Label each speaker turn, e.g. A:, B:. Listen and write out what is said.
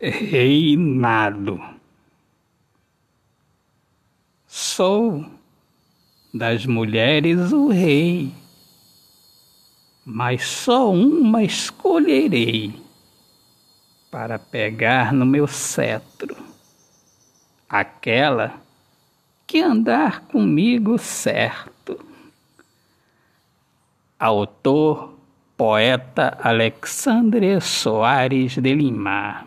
A: reinado. Sou das mulheres o rei, mas só uma escolherei para pegar no meu cetro, aquela que andar comigo certo. Autor, poeta Alexandre Soares de Lima.